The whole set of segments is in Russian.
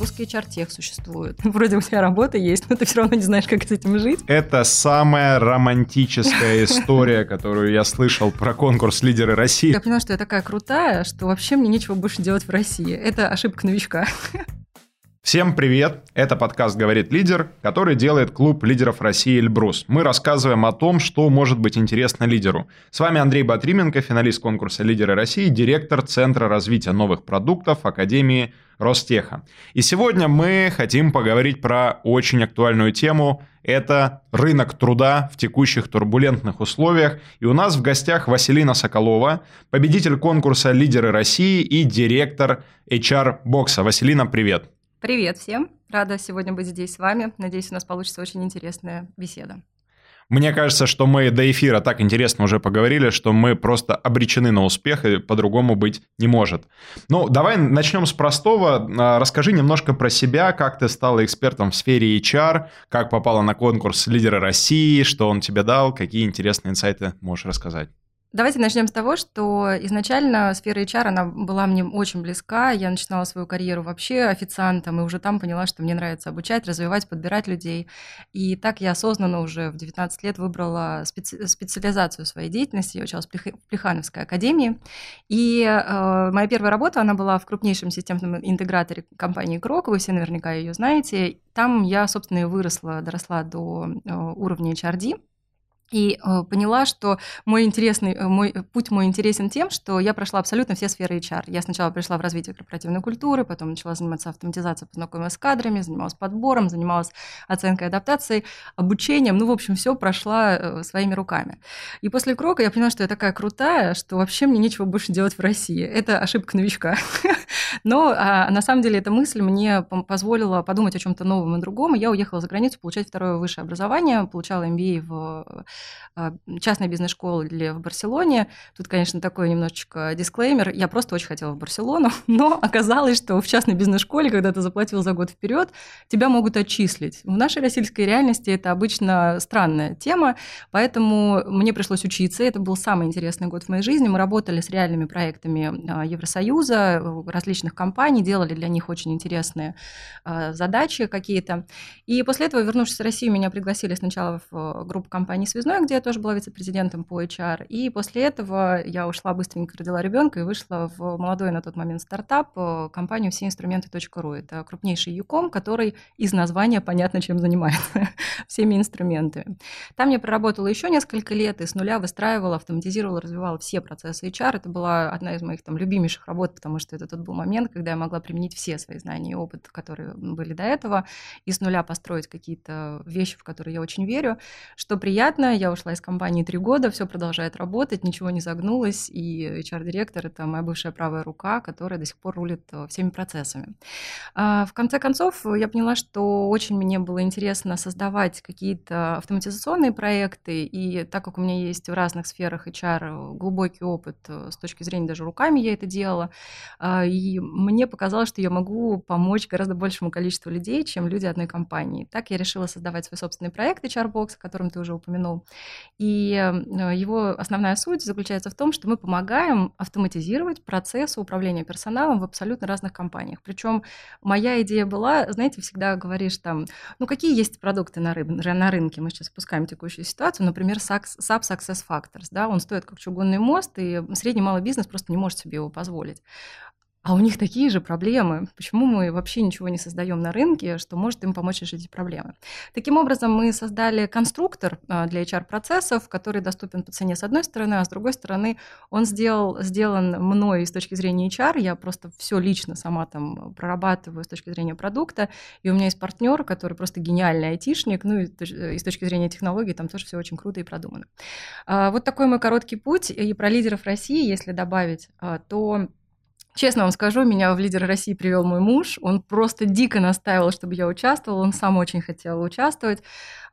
запуск HR-тех существует. Вроде у тебя работа есть, но ты все равно не знаешь, как с этим жить. Это самая романтическая история, которую я слышал про конкурс «Лидеры России». Я поняла, что я такая крутая, что вообще мне нечего больше делать в России. Это ошибка новичка. Всем привет! Это подкаст «Говорит лидер», который делает клуб лидеров России «Эльбрус». Мы рассказываем о том, что может быть интересно лидеру. С вами Андрей Батрименко, финалист конкурса «Лидеры России», директор Центра развития новых продуктов Академии Ростеха. И сегодня мы хотим поговорить про очень актуальную тему. Это рынок труда в текущих турбулентных условиях. И у нас в гостях Василина Соколова, победитель конкурса «Лидеры России» и директор HR-бокса. Василина, привет! Привет всем! Рада сегодня быть здесь с вами. Надеюсь, у нас получится очень интересная беседа. Мне кажется, что мы до эфира так интересно уже поговорили, что мы просто обречены на успех, и по-другому быть не может. Ну, давай начнем с простого. А, расскажи немножко про себя, как ты стала экспертом в сфере HR, как попала на конкурс «Лидеры России», что он тебе дал, какие интересные инсайты можешь рассказать. Давайте начнем с того, что изначально сфера HR, она была мне очень близка. Я начинала свою карьеру вообще официантом, и уже там поняла, что мне нравится обучать, развивать, подбирать людей. И так я осознанно уже в 19 лет выбрала специ- специализацию своей деятельности. Я училась в Плехановской академии. И э, моя первая работа, она была в крупнейшем системном интеграторе компании Крок. Вы все наверняка ее знаете. Там я, собственно, и выросла, доросла до э, уровня HRD. И э, поняла, что мой интересный, э, мой путь мой интересен тем, что я прошла абсолютно все сферы HR. Я сначала пришла в развитие корпоративной культуры, потом начала заниматься автоматизацией, познакомилась с кадрами, занималась подбором, занималась оценкой адаптацией, обучением. Ну, в общем, все прошла э, своими руками. И после Крока я поняла, что я такая крутая, что вообще мне нечего больше делать в России. Это ошибка новичка. Но а, на самом деле эта мысль мне позволила подумать о чем-то новом и другом. Я уехала за границу получать второе высшее образование, получала MBA в а, частной бизнес-школе в Барселоне. Тут, конечно, такой немножечко дисклеймер. Я просто очень хотела в Барселону, но оказалось, что в частной бизнес-школе, когда ты заплатил за год вперед, тебя могут отчислить. В нашей российской реальности это обычно странная тема, поэтому мне пришлось учиться. Это был самый интересный год в моей жизни. Мы работали с реальными проектами а, Евросоюза, различных компаний, делали для них очень интересные а, задачи какие-то. И после этого, вернувшись в Россию, меня пригласили сначала в группу компаний «Связной», Связной, где я тоже была вице-президентом по HR. И после этого я ушла быстренько, родила ребенка и вышла в молодой на тот момент стартап, э, компанию всеинструменты.ру. Это крупнейший юком, который из названия понятно, чем занимается, всеми инструментами. Там я проработала еще несколько лет и с нуля выстраивала, автоматизировала, развивала все процессы HR. Это была одна из моих там любимейших работ, потому что это тот был момент, когда я могла применить все свои знания и опыт, которые были до этого, и с нуля построить какие-то вещи, в которые я очень верю. Что приятно, я ушла из компании три года, все продолжает работать, ничего не загнулось, и HR-директор — это моя бывшая правая рука, которая до сих пор рулит э, всеми процессами. А, в конце концов, я поняла, что очень мне было интересно создавать какие-то автоматизационные проекты, и так как у меня есть в разных сферах HR глубокий опыт э, с точки зрения даже руками я это делала, а, мне показалось, что я могу помочь гораздо большему количеству людей, чем люди одной компании. Так я решила создавать свой собственный проект HR-бокс, о котором ты уже упомянул. И э, его основная суть заключается в том, что мы помогаем автоматизировать процессы управления персоналом в абсолютно разных компаниях. Причем моя идея была, знаете, всегда говоришь там, ну какие есть продукты на, рыб, на рынке, мы сейчас опускаем текущую ситуацию, например, SAP Success Factors, да, он стоит как чугунный мост, и средний малый бизнес просто не может себе его позволить. А у них такие же проблемы. Почему мы вообще ничего не создаем на рынке, что может им помочь решить эти проблемы? Таким образом, мы создали конструктор а, для HR-процессов, который доступен по цене с одной стороны, а с другой стороны он сделал, сделан мной с точки зрения HR. Я просто все лично сама там прорабатываю с точки зрения продукта. И у меня есть партнер, который просто гениальный айтишник. Ну и, и с точки зрения технологий там тоже все очень круто и продумано. А, вот такой мой короткий путь. И про лидеров России, если добавить, а, то Честно вам скажу, меня в лидер России привел мой муж. Он просто дико настаивал, чтобы я участвовала. Он сам очень хотел участвовать.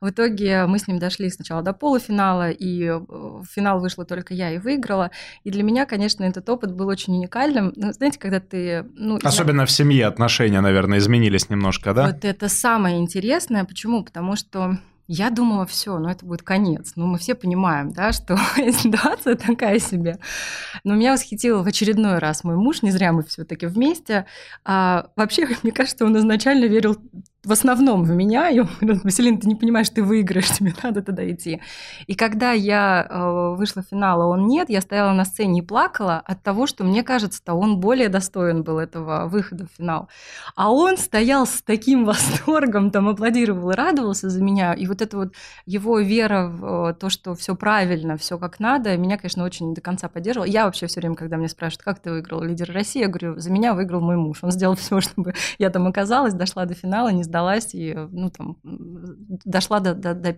В итоге мы с ним дошли сначала до полуфинала, и э, в финал вышла только я и выиграла. И для меня, конечно, этот опыт был очень уникальным. Ну, знаете, когда ты... Ну, Особенно я... в семье отношения, наверное, изменились немножко, да? Вот это самое интересное. Почему? Потому что Я думала, все, ну это будет конец. Ну, мы все понимаем, да, что ситуация такая себе. Но меня восхитил в очередной раз мой муж, не зря мы все-таки вместе. А, вообще, мне кажется, он изначально верил в основном в меня, и он говорит, Василин, ты не понимаешь, ты выиграешь, тебе надо туда идти. И когда я э, вышла в финал, а он нет, я стояла на сцене и плакала от того, что мне кажется-то он более достоин был этого выхода в финал. А он стоял с таким восторгом, там аплодировал и радовался за меня, и вот эта вот его вера в э, то, что все правильно, все как надо, меня, конечно, очень до конца поддерживала. Я вообще все время, когда меня спрашивают, как ты выиграл лидер России, я говорю, за меня выиграл мой муж. Он сделал все, чтобы я там оказалась, дошла до финала, не сдалась и, ну, там, дошла до, до, до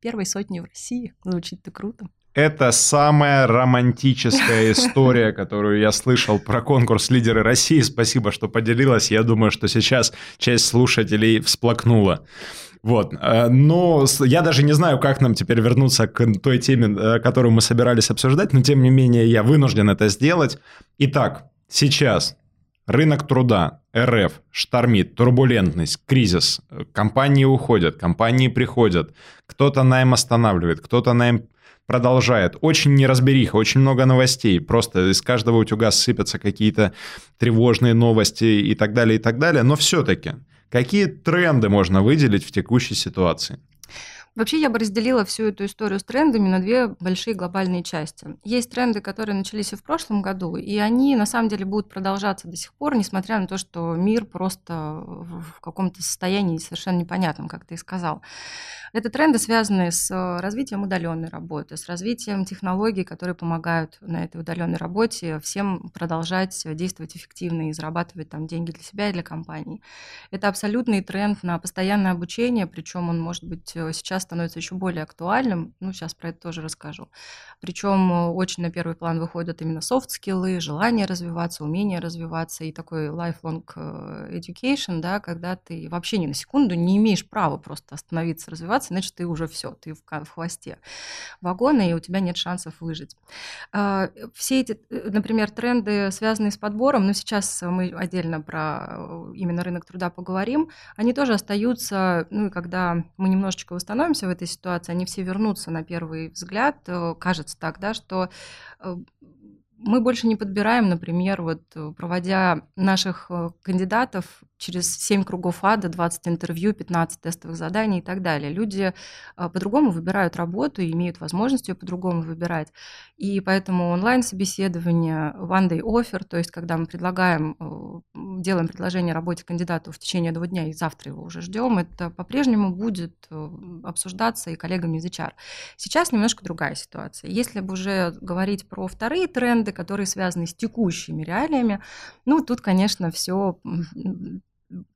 первой сотни в России. Звучит-то круто. Это самая романтическая история, которую я слышал про конкурс «Лидеры России». Спасибо, что поделилась. Я думаю, что сейчас часть слушателей всплакнула. Вот. Э, но я даже не знаю, как нам теперь вернуться к той теме, э, которую мы собирались обсуждать, но тем не менее я вынужден это сделать. Итак, сейчас Рынок труда, РФ, штормит, турбулентность, кризис. Компании уходят, компании приходят. Кто-то найм останавливает, кто-то найм продолжает. Очень неразбериха, очень много новостей. Просто из каждого утюга сыпятся какие-то тревожные новости и так далее, и так далее. Но все-таки, какие тренды можно выделить в текущей ситуации? Вообще я бы разделила всю эту историю с трендами на две большие глобальные части. Есть тренды, которые начались и в прошлом году, и они на самом деле будут продолжаться до сих пор, несмотря на то, что мир просто в каком-то состоянии совершенно непонятном, как ты и сказал. Это тренды, связанные с э, развитием удаленной работы, с развитием технологий, которые помогают на этой удаленной работе всем продолжать действовать эффективно и зарабатывать там деньги для себя и для компаний. Это абсолютный тренд на постоянное обучение, причем он, может быть, э, сейчас становится еще более актуальным. Ну, сейчас про это тоже расскажу. Причем э, очень на первый план выходят именно софт-скиллы, желание развиваться, умение развиваться и такой lifelong education, да, когда ты вообще ни на секунду не имеешь права просто остановиться, развиваться, значит, ты уже все, ты в, в хвосте вагона, и у тебя нет шансов выжить. А, все эти, э, например, тренды, связанные с подбором, но сейчас мы отдельно про э, именно рынок труда поговорим, они тоже остаются, ну и когда мы немножечко восстановимся в этой ситуации, они все вернутся на первый взгляд, э, кажется так, да, что мы больше не подбираем, например, вот проводя наших кандидатов через 7 кругов ада, 20 интервью, 15 тестовых заданий и так далее. Люди а, по-другому выбирают работу и имеют возможность ее по-другому выбирать. И поэтому онлайн-собеседование, one day offer, то есть когда мы предлагаем, э, делаем предложение работе кандидату в течение двух дня и завтра его уже ждем, это по-прежнему будет э, обсуждаться и коллегами из HR. Сейчас немножко другая ситуация. Если бы уже говорить про вторые тренды, которые связаны с текущими реалиями, ну, тут, конечно, все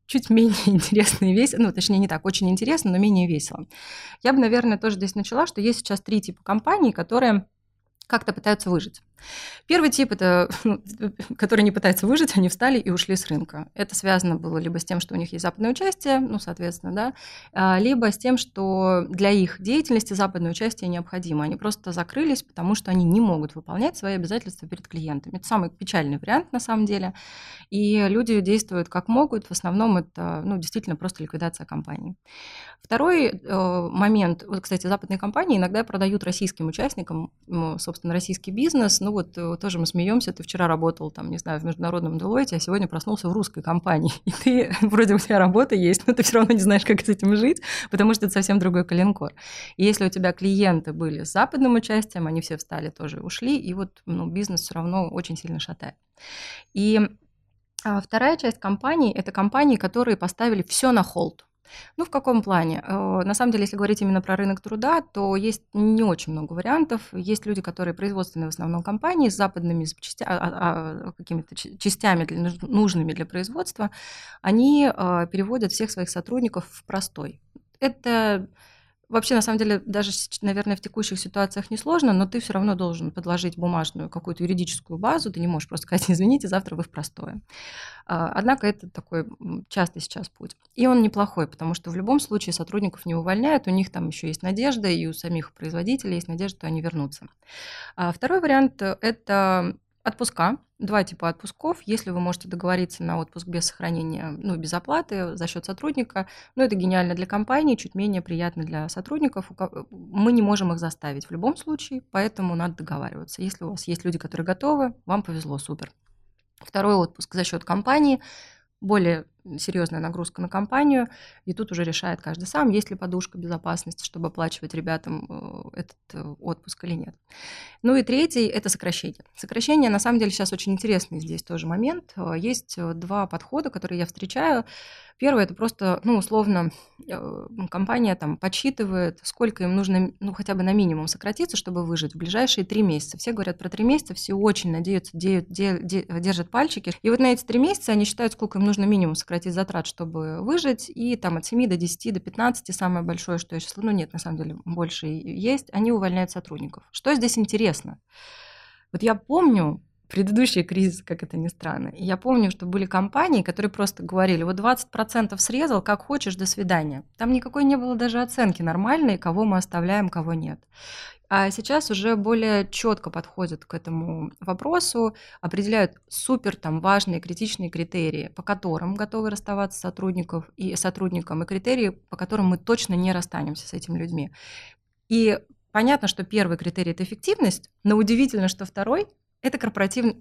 чуть менее интересно и весело, ну, точнее, не так, очень интересно, но менее весело. Я бы, наверное, тоже здесь начала, что есть сейчас три типа компаний, которые как-то пытаются выжить. Первый тип это, ну, которые не пытаются выжить, они встали и ушли с рынка. Это связано было либо с тем, что у них есть западное участие, ну, соответственно, да, а, либо с тем, что для их деятельности западное участие необходимо. Они просто закрылись, потому что они не могут выполнять свои обязательства перед клиентами. Это самый печальный вариант на самом деле. И люди действуют как могут. В основном это, ну, действительно просто ликвидация компании. Второй э, момент, вот, кстати, западные компании иногда продают российским участникам, собственно, российский бизнес, ну вот э, тоже мы смеемся, ты вчера работал там, не знаю, в международном Deloitte, а сегодня проснулся в русской компании. И ты, вроде у тебя работа есть, но ты все равно не знаешь, как с этим жить, потому что это совсем другой коленкор. И если у тебя клиенты были с западным участием, они все встали тоже ушли, и вот ну, бизнес все равно очень сильно шатает. И а вторая часть компаний – это компании, которые поставили все на холд. Ну, в каком плане? Э, на самом деле, если говорить именно про рынок труда, то есть не очень много вариантов. Есть люди, которые производственные в основном компании с западными запчастя... а, а, какими-то частями для, нужными для производства. Они э, переводят всех своих сотрудников в простой. Это Вообще, на самом деле, даже, наверное, в текущих ситуациях несложно, но ты все равно должен подложить бумажную какую-то юридическую базу, ты не можешь просто сказать, извините, завтра вы в простое. А, однако это такой частый сейчас путь. И он неплохой, потому что в любом случае сотрудников не увольняют, у них там еще есть надежда, и у самих производителей есть надежда, что они вернутся. А второй вариант – это Отпуска. Два типа отпусков. Если вы можете договориться на отпуск без сохранения, ну, без оплаты за счет сотрудника, ну, это гениально для компании, чуть менее приятно для сотрудников. Мы не можем их заставить в любом случае, поэтому надо договариваться. Если у вас есть люди, которые готовы, вам повезло, супер. Второй отпуск за счет компании более серьезная нагрузка на компанию, и тут уже решает каждый сам, есть ли подушка безопасности, чтобы оплачивать ребятам э, этот э, отпуск или нет. Ну и третий – это сокращение. Сокращение, на самом деле, сейчас очень интересный здесь тоже момент. Э, есть два подхода, которые я встречаю. Первый – это просто, ну, условно, компания там подсчитывает, сколько им нужно, ну, хотя бы на минимум сократиться, чтобы выжить в ближайшие три месяца. Все говорят про три месяца, все очень надеются, держат пальчики. И вот на эти три месяца они считают, сколько им нужно минимум сократить сократить затрат, чтобы выжить, и там от 7 до 10, до 15, самое большое, что я сейчас, ну нет, на самом деле больше есть, они увольняют сотрудников. Что здесь интересно? Вот я помню, предыдущий кризис, как это ни странно. И я помню, что были компании, которые просто говорили, вот 20% срезал, как хочешь, до свидания. Там никакой не было даже оценки нормальной, кого мы оставляем, кого нет. А сейчас уже более четко подходят к этому вопросу, определяют супер там важные критичные критерии, по которым готовы расставаться сотрудников и сотрудникам, и критерии, по которым мы точно не расстанемся с этими людьми. И понятно, что первый критерий – это эффективность, но удивительно, что второй – это корпоративный,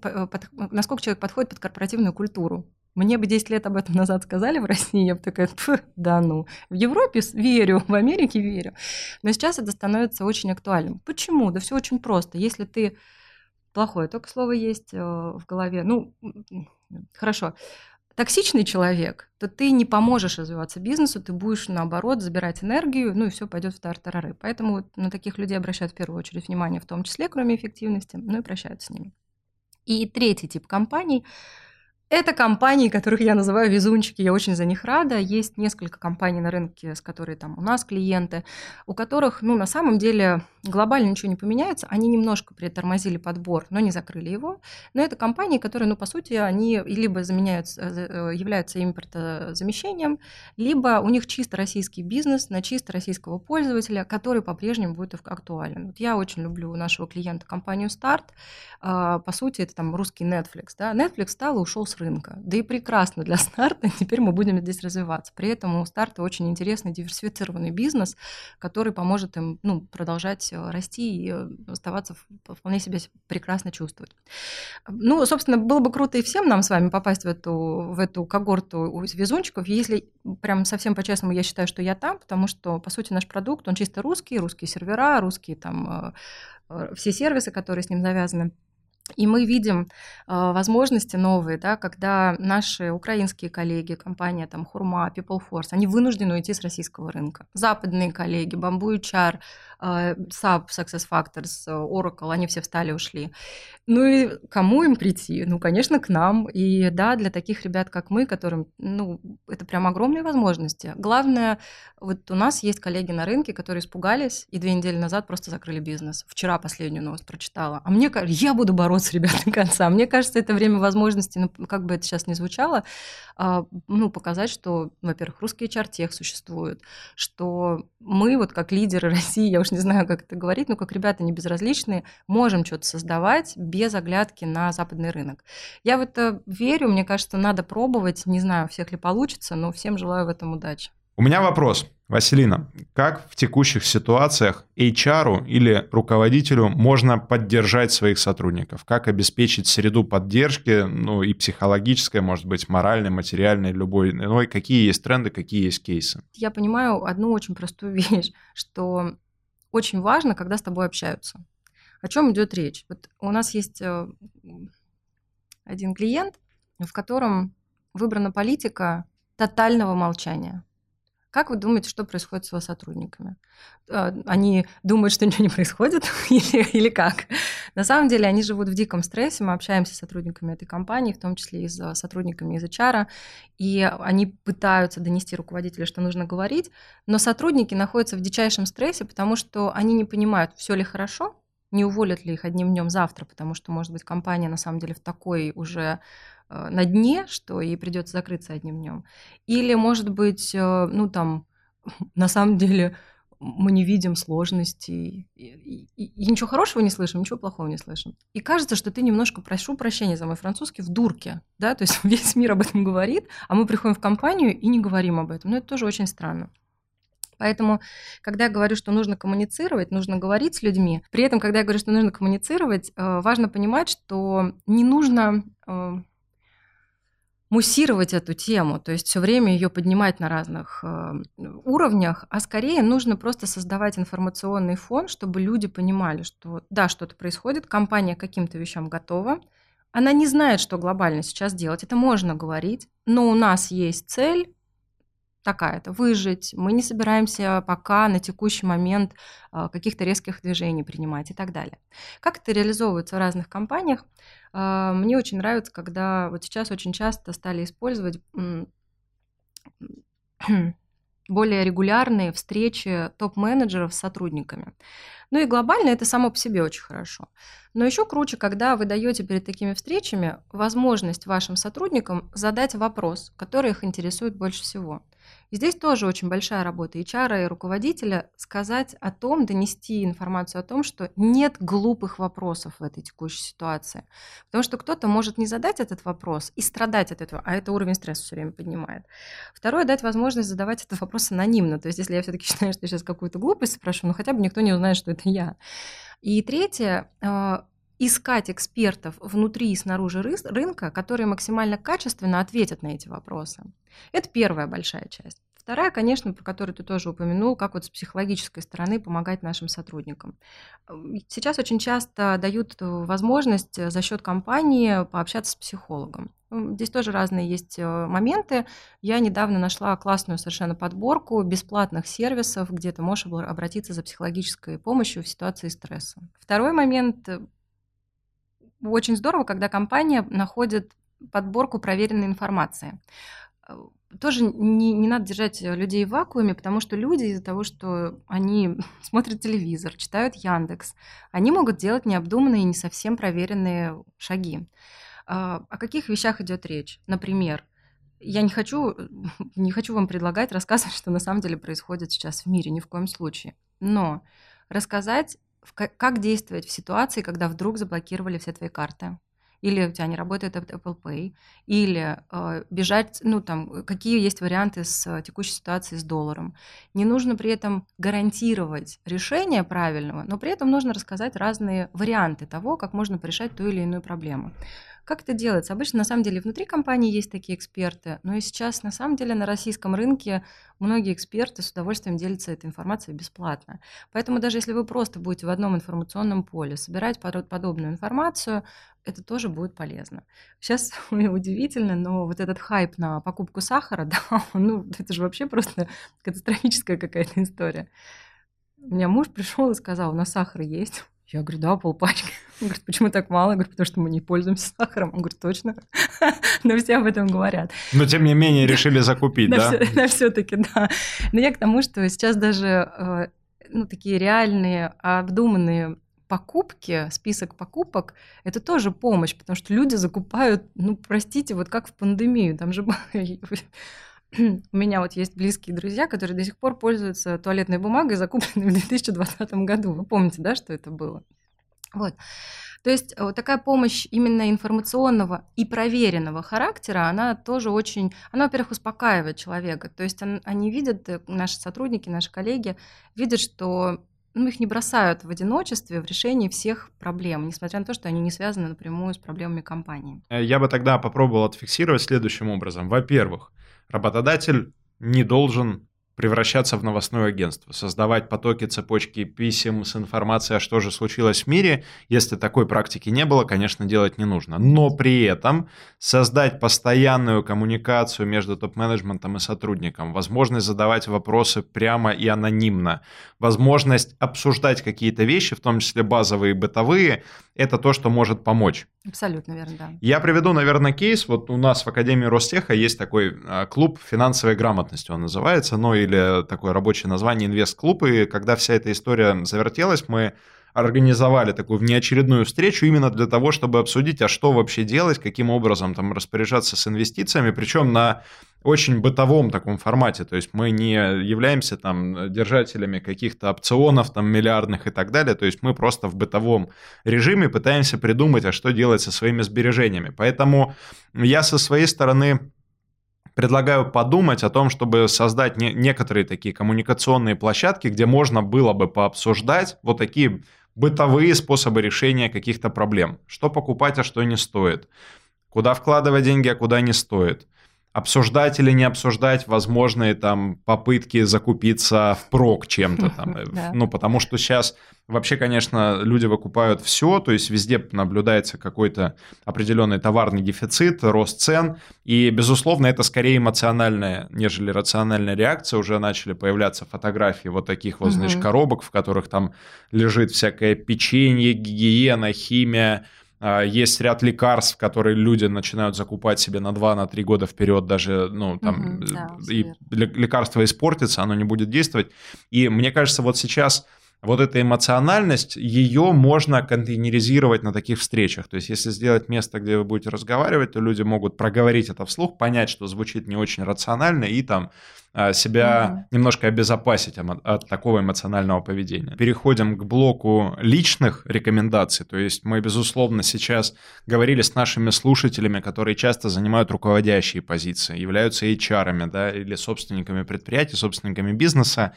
насколько человек подходит под корпоративную культуру. Мне бы 10 лет об этом назад сказали в России, я бы такая, да ну. В Европе верю, в Америке верю. Но сейчас это становится очень актуальным. Почему? Да все очень просто. Если ты плохое только слово есть э, в голове, ну, хорошо, токсичный человек, то ты не поможешь развиваться бизнесу, ты будешь, наоборот, забирать энергию, ну и все пойдет в тартарары. Поэтому вот на таких людей обращают в первую очередь внимание, в том числе, кроме эффективности, ну и прощаются с ними. И третий тип компаний – это компании, которых я называю везунчики, я очень за них рада. Есть несколько компаний на рынке, с которыми там у нас клиенты, у которых, ну, на самом деле глобально ничего не поменяется. Они немножко притормозили подбор, но не закрыли его. Но это компании, которые, ну, по сути, они либо заменяют, э, являются импортозамещением, либо у них чисто российский бизнес на чисто российского пользователя, который по-прежнему будет актуален. Вот я очень люблю нашего клиента компанию Start. А, по сути, это там русский Netflix. Да? Netflix стал и ушел с рынка. Да и прекрасно для старта, теперь мы будем здесь развиваться. При этом у старта очень интересный диверсифицированный бизнес, который поможет им ну, продолжать э, расти и э, оставаться вполне себя прекрасно чувствовать. Ну, собственно, было бы круто и всем нам с вами попасть в эту, в эту когорту везунчиков. Если прям совсем по-честному, я считаю, что я там, потому что, по сути, наш продукт, он чисто русский, русские сервера, русские там э, все сервисы, которые с ним завязаны. И мы видим э, возможности новые, да, когда наши украинские коллеги, компания там Хурма, People Force, они вынуждены уйти с российского рынка. Западные коллеги, Bamboo HR, э, SAP, Success Factors, Oracle, они все встали, ушли. Ну и кому им прийти? Ну, конечно, к нам. И да, для таких ребят, как мы, которым, ну, это прям огромные возможности. Главное, вот у нас есть коллеги на рынке, которые испугались и две недели назад просто закрыли бизнес. Вчера последнюю новость прочитала. А мне кажется, я буду бороться, ребят, до конца. Мне кажется, это время возможности, ну, как бы это сейчас ни звучало, а, ну, показать, что, во-первых, русский HR-тех существует, что мы, вот как лидеры России, я уж не знаю, как это говорить, но как ребята не безразличные, можем что-то создавать без оглядки на западный рынок. Я в это верю, мне кажется, надо пробовать, не знаю, всех ли получится, но всем желаю в этом удачи. У меня вопрос. Василина, как в текущих ситуациях HR или руководителю можно поддержать своих сотрудников? Как обеспечить среду поддержки, ну и психологической, может быть, моральной, материальной, любой иной? Какие есть тренды, какие есть кейсы? Я понимаю одну очень простую вещь, что очень важно, когда с тобой общаются. О чем идет речь? Вот у нас есть э, один клиент, в котором выбрана политика тотального молчания. Как вы думаете, что происходит с его сотрудниками? Э, они думают, что ничего не происходит или, или как? На самом деле они живут в диком стрессе. Мы общаемся с сотрудниками этой компании, в том числе и с сотрудниками из HR, и они пытаются донести руководителю, что нужно говорить, но сотрудники находятся в дичайшем стрессе, потому что они не понимают, все ли хорошо, не уволят ли их одним днем завтра, потому что, может быть, компания на самом деле в такой уже на дне, что ей придется закрыться одним днем. Или, может быть, э, ну там, на самом деле, мы не видим сложностей, и, и, и ничего хорошего не слышим, ничего плохого не слышим. И кажется, что ты немножко, прошу прощения за мой французский, в дурке, да, то есть весь мир об этом говорит, а мы приходим в компанию и не говорим об этом. Но это тоже очень странно. Поэтому, когда я говорю, что нужно коммуницировать, нужно говорить с людьми, при этом, когда я говорю, что нужно коммуницировать, э, важно понимать, что не нужно э, муссировать эту тему, то есть все время ее поднимать на разных э, уровнях, а скорее нужно просто создавать информационный фон, чтобы люди понимали, что да, что-то происходит, компания к каким-то вещам готова, она не знает, что глобально сейчас делать, это можно говорить, но у нас есть цель, такая-то, выжить. Мы не собираемся пока на текущий момент а, каких-то резких движений принимать и так далее. Как это реализовывается в разных компаниях? А, мне очень нравится, когда вот сейчас очень часто стали использовать более регулярные встречи топ-менеджеров с сотрудниками. Ну и глобально это само по себе очень хорошо. Но еще круче, когда вы даете перед такими встречами возможность вашим сотрудникам задать вопрос, который их интересует больше всего. И здесь тоже очень большая работа HR и руководителя сказать о том, донести информацию о том, что нет глупых вопросов в этой текущей ситуации. Потому что кто-то может не задать этот вопрос и страдать от этого, а это уровень стресса все время поднимает. Второе, дать возможность задавать этот вопрос анонимно. То есть если я все-таки считаю, что я сейчас какую-то глупость спрошу, ну хотя бы никто не узнает, что это я. И третье, а, искать экспертов внутри и снаружи рынка, которые максимально качественно ответят на эти вопросы. Это первая большая часть. Вторая, конечно, про которую ты тоже упомянул, как вот с психологической стороны помогать нашим сотрудникам. Сейчас очень часто дают возможность за счет компании пообщаться с психологом. Здесь тоже разные есть э, моменты. Я недавно нашла классную совершенно подборку бесплатных сервисов, где ты можешь обратиться за психологической помощью в ситуации стресса. Второй момент очень здорово, когда компания находит подборку проверенной информации. Э, тоже не, не надо держать людей в вакууме, потому что люди из-за того, что они смотрят телевизор, читают Яндекс, они могут делать необдуманные и не совсем проверенные шаги. А, о каких вещах идет речь? Например, я не хочу, не хочу вам предлагать рассказывать, что на самом деле происходит сейчас в мире, ни в коем случае. Но рассказать как действовать в ситуации, когда вдруг заблокировали все твои карты? Или у тебя не работает Apple Pay, или э, бежать, ну там, какие есть варианты с текущей ситуацией с долларом. Не нужно при этом гарантировать решение правильного, но при этом нужно рассказать разные варианты того, как можно порешать ту или иную проблему. Как это делается? Обычно, на самом деле, внутри компании есть такие эксперты, но и сейчас, на самом деле, на российском рынке многие эксперты с удовольствием делятся этой информацией бесплатно. Поэтому даже если вы просто будете в одном информационном поле собирать подобную информацию, это тоже будет полезно. Сейчас удивительно, но вот этот хайп на покупку сахара, да, ну, это же вообще просто катастрофическая какая-то история. У меня муж пришел и сказал, у нас сахар есть. Я говорю, да, полпачки. Он говорит, почему так мало? Я говорю, потому что мы не пользуемся сахаром. Он говорит, точно. Но все об этом говорят. Но тем не менее решили закупить, да? Да, все-таки, да. Но я к тому, что сейчас даже э, ну, такие реальные, обдуманные покупки, список покупок, это тоже помощь, потому что люди закупают, ну, простите, вот как в пандемию, там же у меня вот есть близкие друзья, которые до сих пор пользуются туалетной бумагой, закупленной в 2020 году. Вы помните, да, что это было? Вот. То есть вот такая помощь именно информационного и проверенного характера, она тоже очень, она, во-первых, успокаивает человека. То есть они видят, э, наши сотрудники, наши коллеги, видят, что ну, их не бросают в одиночестве в решении всех проблем, несмотря на то, что они не связаны напрямую с проблемами компании. Э, я бы тогда попробовал отфиксировать следующим образом. Во-первых, работодатель не должен превращаться в новостное агентство, создавать потоки, цепочки писем с информацией, а что же случилось в мире. Если такой практики не было, конечно, делать не нужно. Но при этом создать постоянную коммуникацию между топ-менеджментом и сотрудником, возможность задавать вопросы прямо и анонимно, возможность обсуждать какие-то вещи, в том числе базовые и бытовые, это то, что может помочь. Абсолютно верно, да. Я приведу, наверное, кейс. Вот у нас в Академии Ростеха есть такой а, клуб финансовой грамотности, он называется, ну или такое рабочее название инвест-клуб. И когда вся эта история завертелась, мы организовали такую внеочередную встречу именно для того, чтобы обсудить, а что вообще делать, каким образом там распоряжаться с инвестициями, причем на очень бытовом таком формате, то есть мы не являемся там держателями каких-то опционов там миллиардных и так далее, то есть мы просто в бытовом режиме пытаемся придумать, а что делать со своими сбережениями. Поэтому я со своей стороны предлагаю подумать о том, чтобы создать не, некоторые такие коммуникационные площадки, где можно было бы пообсуждать вот такие бытовые способы решения каких-то проблем. Что покупать, а что не стоит. Куда вкладывать деньги, а куда не стоит обсуждать или не обсуждать возможные там попытки закупиться впрок чем-то там. Ну, потому что сейчас вообще, конечно, люди выкупают все, то есть везде наблюдается какой-то определенный товарный дефицит, рост цен, и, безусловно, это скорее эмоциональная, нежели рациональная реакция. Уже начали появляться фотографии вот таких вот, значит, коробок, в которых там лежит всякое печенье, гигиена, химия, есть ряд лекарств, которые люди начинают закупать себе на 2-3 года вперед, даже, ну, там, угу, да, и лекарство испортится, оно не будет действовать. И мне кажется, вот сейчас вот эта эмоциональность, ее можно контейнеризировать на таких встречах. То есть, если сделать место, где вы будете разговаривать, то люди могут проговорить это вслух, понять, что звучит не очень рационально, и там а, себя угу. немножко обезопасить от, от такого эмоционального поведения. Переходим к блоку личных рекомендаций. То есть мы, безусловно, сейчас говорили с нашими слушателями, которые часто занимают руководящие позиции, являются HR, да, или собственниками предприятий, собственниками бизнеса.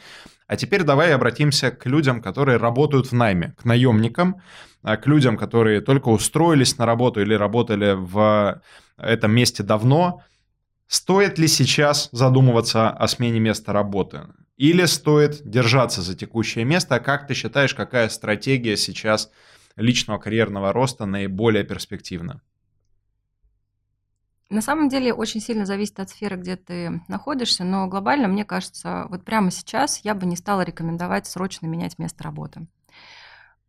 А теперь давай обратимся к людям, которые работают в найме, к наемникам, а, к людям, которые только устроились на работу или работали в этом месте давно, Стоит ли сейчас задумываться о смене места работы? Или стоит держаться за текущее место? А как ты считаешь, какая стратегия сейчас личного карьерного роста наиболее перспективна? На самом деле очень сильно зависит от сферы, где ты находишься, но глобально, мне кажется, вот прямо сейчас я бы не стала рекомендовать срочно менять место работы.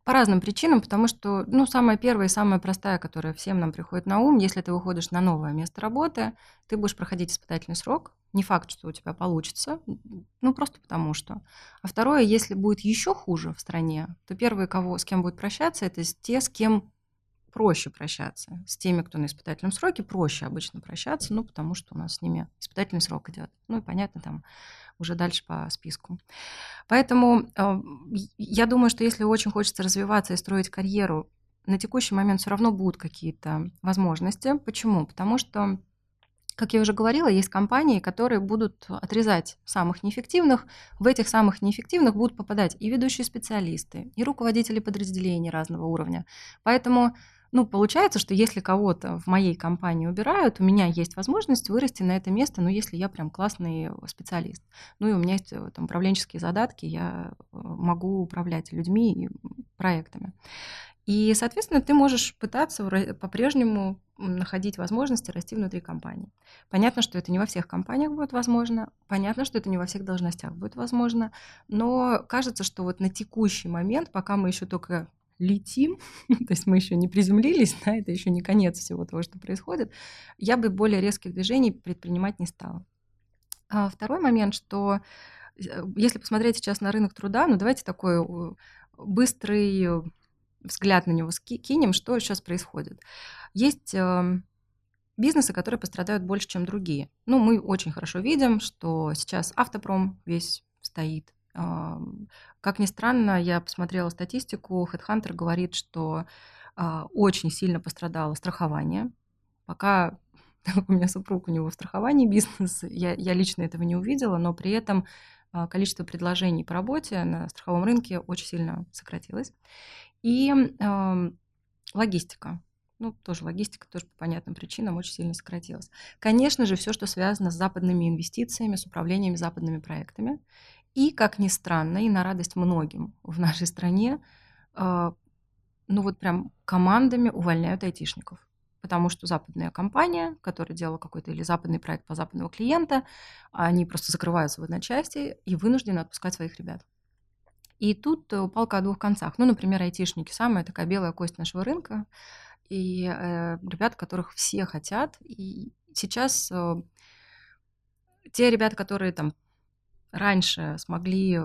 По разным причинам, потому что, ну, самая первая и самая простая, которая всем нам приходит на ум, если ты выходишь на новое место работы, ты будешь проходить испытательный срок. Не факт, что у тебя получится, ну, просто потому что. А второе, если будет еще хуже в стране, то первые, кого, с кем будет прощаться, это те, с кем проще прощаться. С теми, кто на испытательном сроке, проще обычно прощаться, ну, потому что у нас с ними испытательный срок идет. Ну, и понятно, там уже дальше по списку. Поэтому э, я думаю, что если очень хочется развиваться и строить карьеру, на текущий момент все равно будут какие-то возможности. Почему? Потому что как я уже говорила, есть компании, которые будут отрезать самых неэффективных. В этих самых неэффективных будут попадать и ведущие специалисты, и руководители подразделений разного уровня. Поэтому ну, получается, что если кого-то в моей компании убирают, у меня есть возможность вырасти на это место, ну, если я прям классный специалист. Ну, и у меня есть э, там управленческие задатки, я э, могу управлять людьми и проектами. И, соответственно, ты можешь пытаться по-прежнему находить возможности расти внутри компании. Понятно, что это не во всех компаниях будет возможно, понятно, что это не во всех должностях будет возможно, но кажется, что вот на текущий момент, пока мы еще только летим, то есть мы еще не приземлились, да, это еще не конец всего того, что происходит, я бы более резких движений предпринимать не стала. А второй момент, что э, если посмотреть сейчас на рынок труда, ну давайте такой быстрый взгляд на него кинем, что сейчас происходит. Есть эм, бизнесы, которые пострадают больше, чем другие. Ну, мы очень хорошо видим, что сейчас автопром весь стоит, как ни странно, я посмотрела статистику, HeadHunter говорит, что а, очень сильно пострадало страхование. Пока у меня супруг, у него в страховании бизнес, я, я лично этого не увидела, но при этом а, количество предложений по работе на страховом рынке очень сильно сократилось. И э, логистика. Ну, тоже логистика, тоже по понятным причинам очень сильно сократилась. Конечно же, все, что связано с западными инвестициями, с управлениями западными проектами. И, как ни странно, и на радость многим в нашей стране, а, ну вот прям командами увольняют айтишников. Потому что западная компания, которая делала какой-то или западный проект по западного клиента, они просто закрываются в одночасье и вынуждены отпускать своих ребят. И тут э, палка о двух концах. Ну, например, айтишники, самая такая белая кость нашего рынка, и э, ребят, которых все хотят. И сейчас э, те ребята, которые там раньше смогли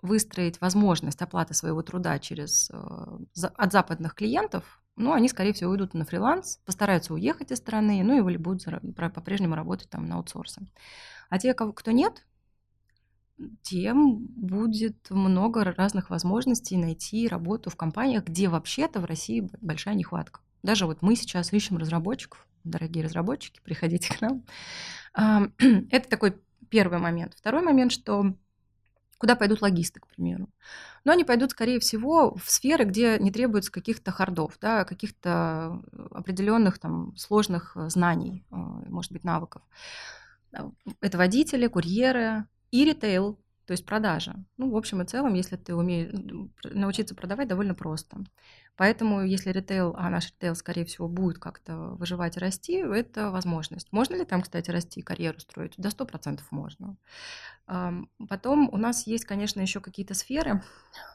выстроить возможность оплаты своего труда через, э, от западных клиентов, ну, они, скорее всего, уйдут на фриланс, постараются уехать из страны, ну, или будут по-прежнему работать там на аутсорсе. А те, кто нет, тем будет много разных возможностей найти работу в компаниях, где вообще-то в России большая нехватка. Даже вот мы сейчас ищем разработчиков, дорогие разработчики, приходите к нам. Это такой первый момент. Второй момент, что куда пойдут логисты, к примеру. Но они пойдут, скорее всего, в сферы, где не требуется каких-то хардов, да, каких-то определенных там сложных э, знаний, э, может быть, навыков. Это водители, курьеры и ритейл, то есть продажа. Ну, в общем и целом, если ты умеешь научиться продавать, довольно просто. Поэтому, если ритейл, а наш ритейл, скорее всего, будет как-то выживать и расти, это возможность. Можно ли там, кстати, расти, карьеру строить? До 100% можно. Потом у нас есть, конечно, еще какие-то сферы.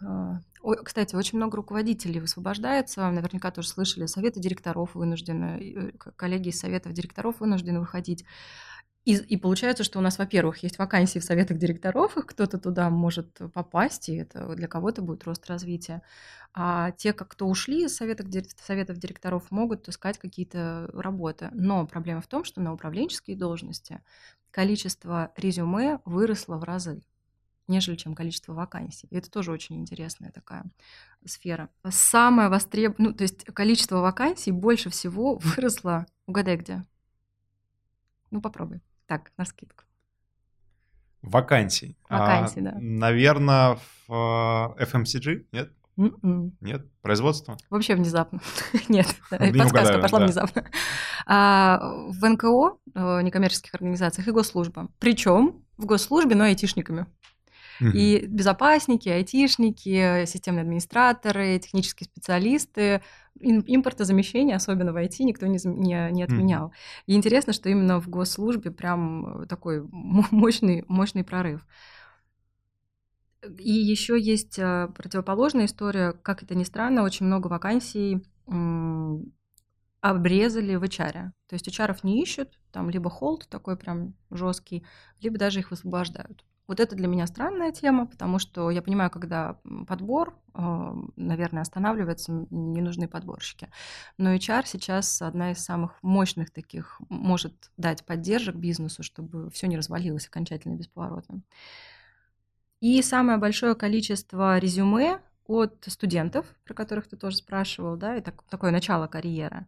А, кстати, очень много руководителей высвобождается. Наверняка тоже слышали, советы директоров вынуждены, э, коллеги из советов директоров вынуждены выходить и, и получается, что у нас, во-первых, есть вакансии в советах директоров, их кто-то туда может попасть, и это для кого-то будет рост развития. А те, кто ушли из советов, советов директоров, могут искать какие-то работы. Но проблема в том, что на управленческие должности количество резюме выросло в разы нежели чем количество вакансий. И это тоже очень интересная такая сфера. Самое востребованное, ну, то есть количество вакансий больше всего выросло, угадай где? Ну, попробуй. Так, на скидку. Вакансий. Вакансий, а, да. Наверное, в FMCG, нет? Mm-mm. М-м. Нет? Производство? Вообще внезапно. Нет, подсказка пошла да. внезапно. А, в НКО, э, некоммерческих организациях и госслужба. Причем в госслужбе, но айтишниками. И безопасники, айтишники, системные администраторы, технические специалисты, импортозамещение, особенно в IT, никто не, не, не отменял. И интересно, что именно в госслужбе прям такой мощный, мощный прорыв. И еще есть э, противоположная история, как это ни странно, очень много вакансий обрезали в HR. То есть HR не ищут, там либо холд такой прям жесткий, либо даже их высвобождают. Вот это для меня странная тема, потому что я понимаю, когда подбор, а, наверное, останавливается, не нужны подборщики. Но HR сейчас одна из самых мощных таких, может дать поддержек бизнесу, чтобы все не развалилось окончательно бесповоротно. И самое большое количество резюме от студентов, про которых ты тоже спрашивал, да, и так, такое начало карьеры,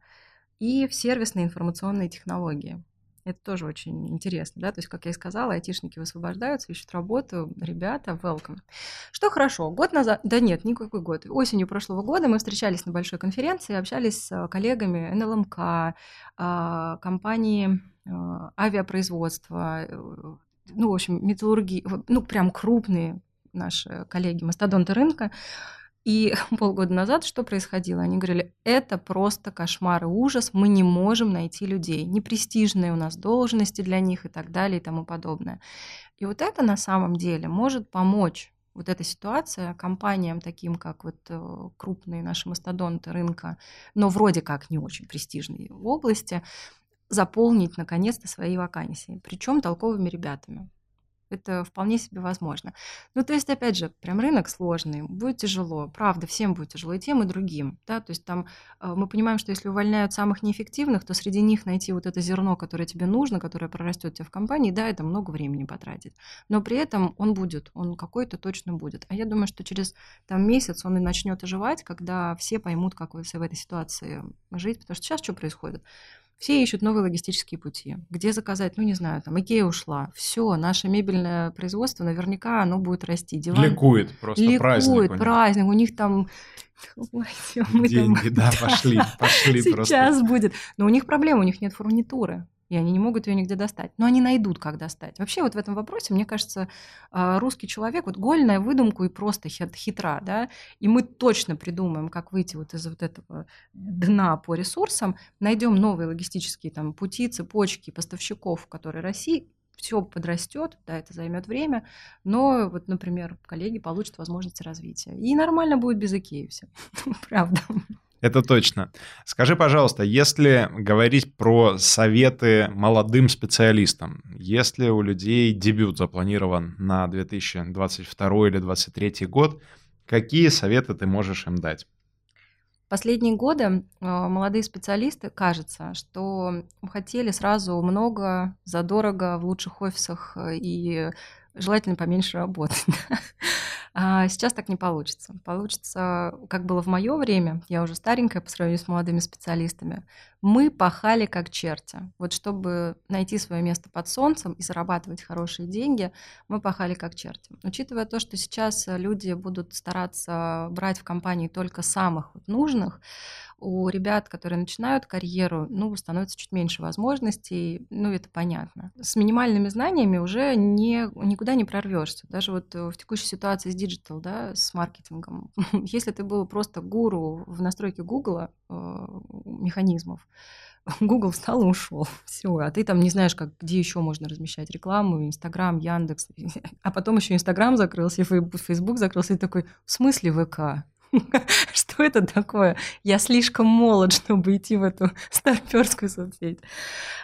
и в сервисные информационные технологии. Это тоже очень интересно, да, то есть, как я и сказала, айтишники высвобождаются, ищут работу, ребята, welcome. Что хорошо, год назад, да нет, никакой год, осенью прошлого года мы встречались на большой конференции, общались с коллегами НЛМК, а, компании а, авиапроизводства, э, ну, в общем, металлургии, ну, прям крупные наши коллеги, мастодонты рынка, и полгода назад что происходило? Они говорили, это просто кошмар и ужас, мы не можем найти людей, непрестижные у нас должности для них и так далее и тому подобное. И вот это на самом деле может помочь вот эта ситуация компаниям таким, как вот э, крупные наши мастодонты рынка, но вроде как не очень престижные в области, заполнить наконец-то свои вакансии, причем толковыми ребятами. Это вполне себе возможно. Ну, то есть, опять же, прям рынок сложный, будет тяжело, правда, всем будет тяжело, и тем, и другим, да, то есть там э, мы понимаем, что если увольняют самых неэффективных, то среди них найти вот это зерно, которое тебе нужно, которое прорастет тебе в компании, да, это много времени потратит, но при этом он будет, он какой-то точно будет. А я думаю, что через там месяц он и начнет оживать, когда все поймут, как в этой ситуации жить, потому что сейчас что происходит? Все ищут новые логистические пути. Где заказать? Ну, не знаю, там Икея ушла. Все, наше мебельное производство, наверняка оно будет расти. Диван... Ликует, просто Ликует, праздник. Ликует, праздник. У них там Ой, Деньги, там... да, пошли, пошли Сейчас просто. Сейчас будет. Но у них проблема, у них нет фурнитуры и они не могут ее нигде достать. Но они найдут, как достать. Вообще вот в этом вопросе, мне кажется, а, русский человек, вот гольная выдумку и просто хитра, да, и мы точно придумаем, как выйти вот из вот этого дна по ресурсам, найдем новые логистические там пути, цепочки поставщиков, которые России, все подрастет, да, это займет время, но вот, например, коллеги получат возможности развития. И нормально будет без Икеи все, правда. Это точно. Скажи, пожалуйста, если говорить про советы молодым специалистам, если у людей дебют запланирован на 2022 или 2023 год, какие советы ты можешь им дать? Последние годы молодые специалисты, кажется, что хотели сразу много, задорого, в лучших офисах и желательно поменьше работать. А сейчас так не получится. Получится, как было в мое время, я уже старенькая по сравнению с молодыми специалистами, мы пахали как черти. Вот чтобы найти свое место под солнцем и зарабатывать хорошие деньги, мы пахали как черти. Учитывая то, что сейчас люди будут стараться брать в компании только самых вот нужных, у ребят, которые начинают карьеру, ну, становится чуть меньше возможностей, ну, это понятно. С минимальными знаниями уже не, никуда не прорвешься. Даже вот в текущей ситуации с digital, да, с маркетингом. Если ты был просто гуру в настройке Гугла э, механизмов, Google встал и ушел. Все, а ты там не знаешь, как, где еще можно размещать рекламу, Инстаграм, Яндекс. А потом еще Инстаграм закрылся, и Фейсбук закрылся, и такой, в смысле ВК? Что это такое? Я слишком молод, чтобы идти в эту старперскую соцсеть.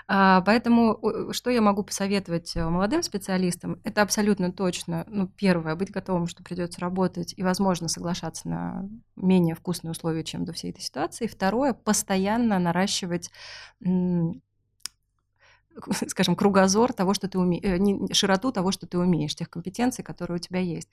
А, поэтому что я могу посоветовать э, молодым специалистам? Это абсолютно точно. Ну, первое, быть готовым, что придется работать и, возможно, соглашаться на менее вкусные условия, чем до всей этой ситуации. Второе, постоянно наращивать скажем, кругозор того, что ты умеешь, э, широту того, что ты умеешь, тех компетенций, которые у тебя есть.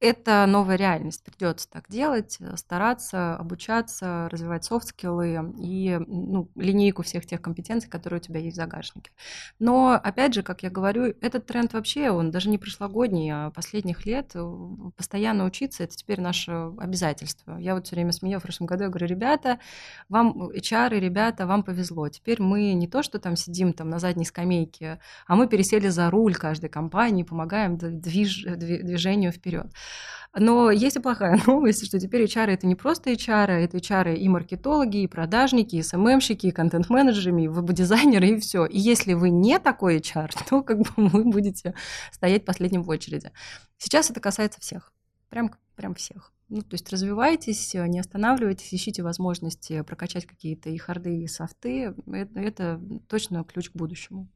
Это новая реальность, придется так делать, э, стараться, обучаться, развивать софт-скиллы и ну, линейку всех тех компетенций, которые у тебя есть в загашнике. Но, опять же, как я говорю, этот тренд вообще, он даже не прошлогодний, а последних лет. Э, постоянно учиться – это теперь наше обязательство. Я вот все время смею в прошлом году, я говорю, ребята, вам, HR, ребята, вам повезло. Теперь мы не то, что там сидим там на задней скамейке, а мы пересели за руль каждой компании, помогаем движ, движению вперед. Но есть и плохая новость, что теперь HR это не просто HR, это HR и маркетологи, и продажники, и СММщики, и контент-менеджеры, и веб-дизайнеры, и все. И если вы не такой HR, то как бы вы будете стоять последним в очереди. Сейчас это касается всех. Прям, прям всех. Ну, то есть развивайтесь, не останавливайтесь, ищите возможности прокачать какие-то и харды, и софты. Это, это точно ключ к будущему.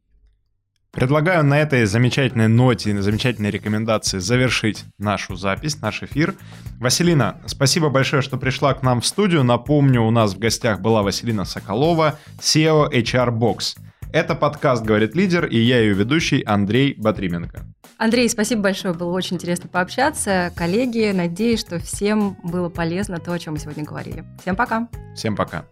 Предлагаю на этой замечательной ноте на замечательной рекомендации завершить нашу запись, наш эфир. Василина, спасибо большое, что пришла к нам в студию. Напомню, у нас в гостях была Василина Соколова, SEO HR Box. Это подкаст «Говорит лидер» и я ее ведущий Андрей Батрименко. Андрей, спасибо большое, было очень интересно пообщаться. Коллеги, надеюсь, что всем было полезно то, о чем мы сегодня говорили. Всем пока. Всем пока.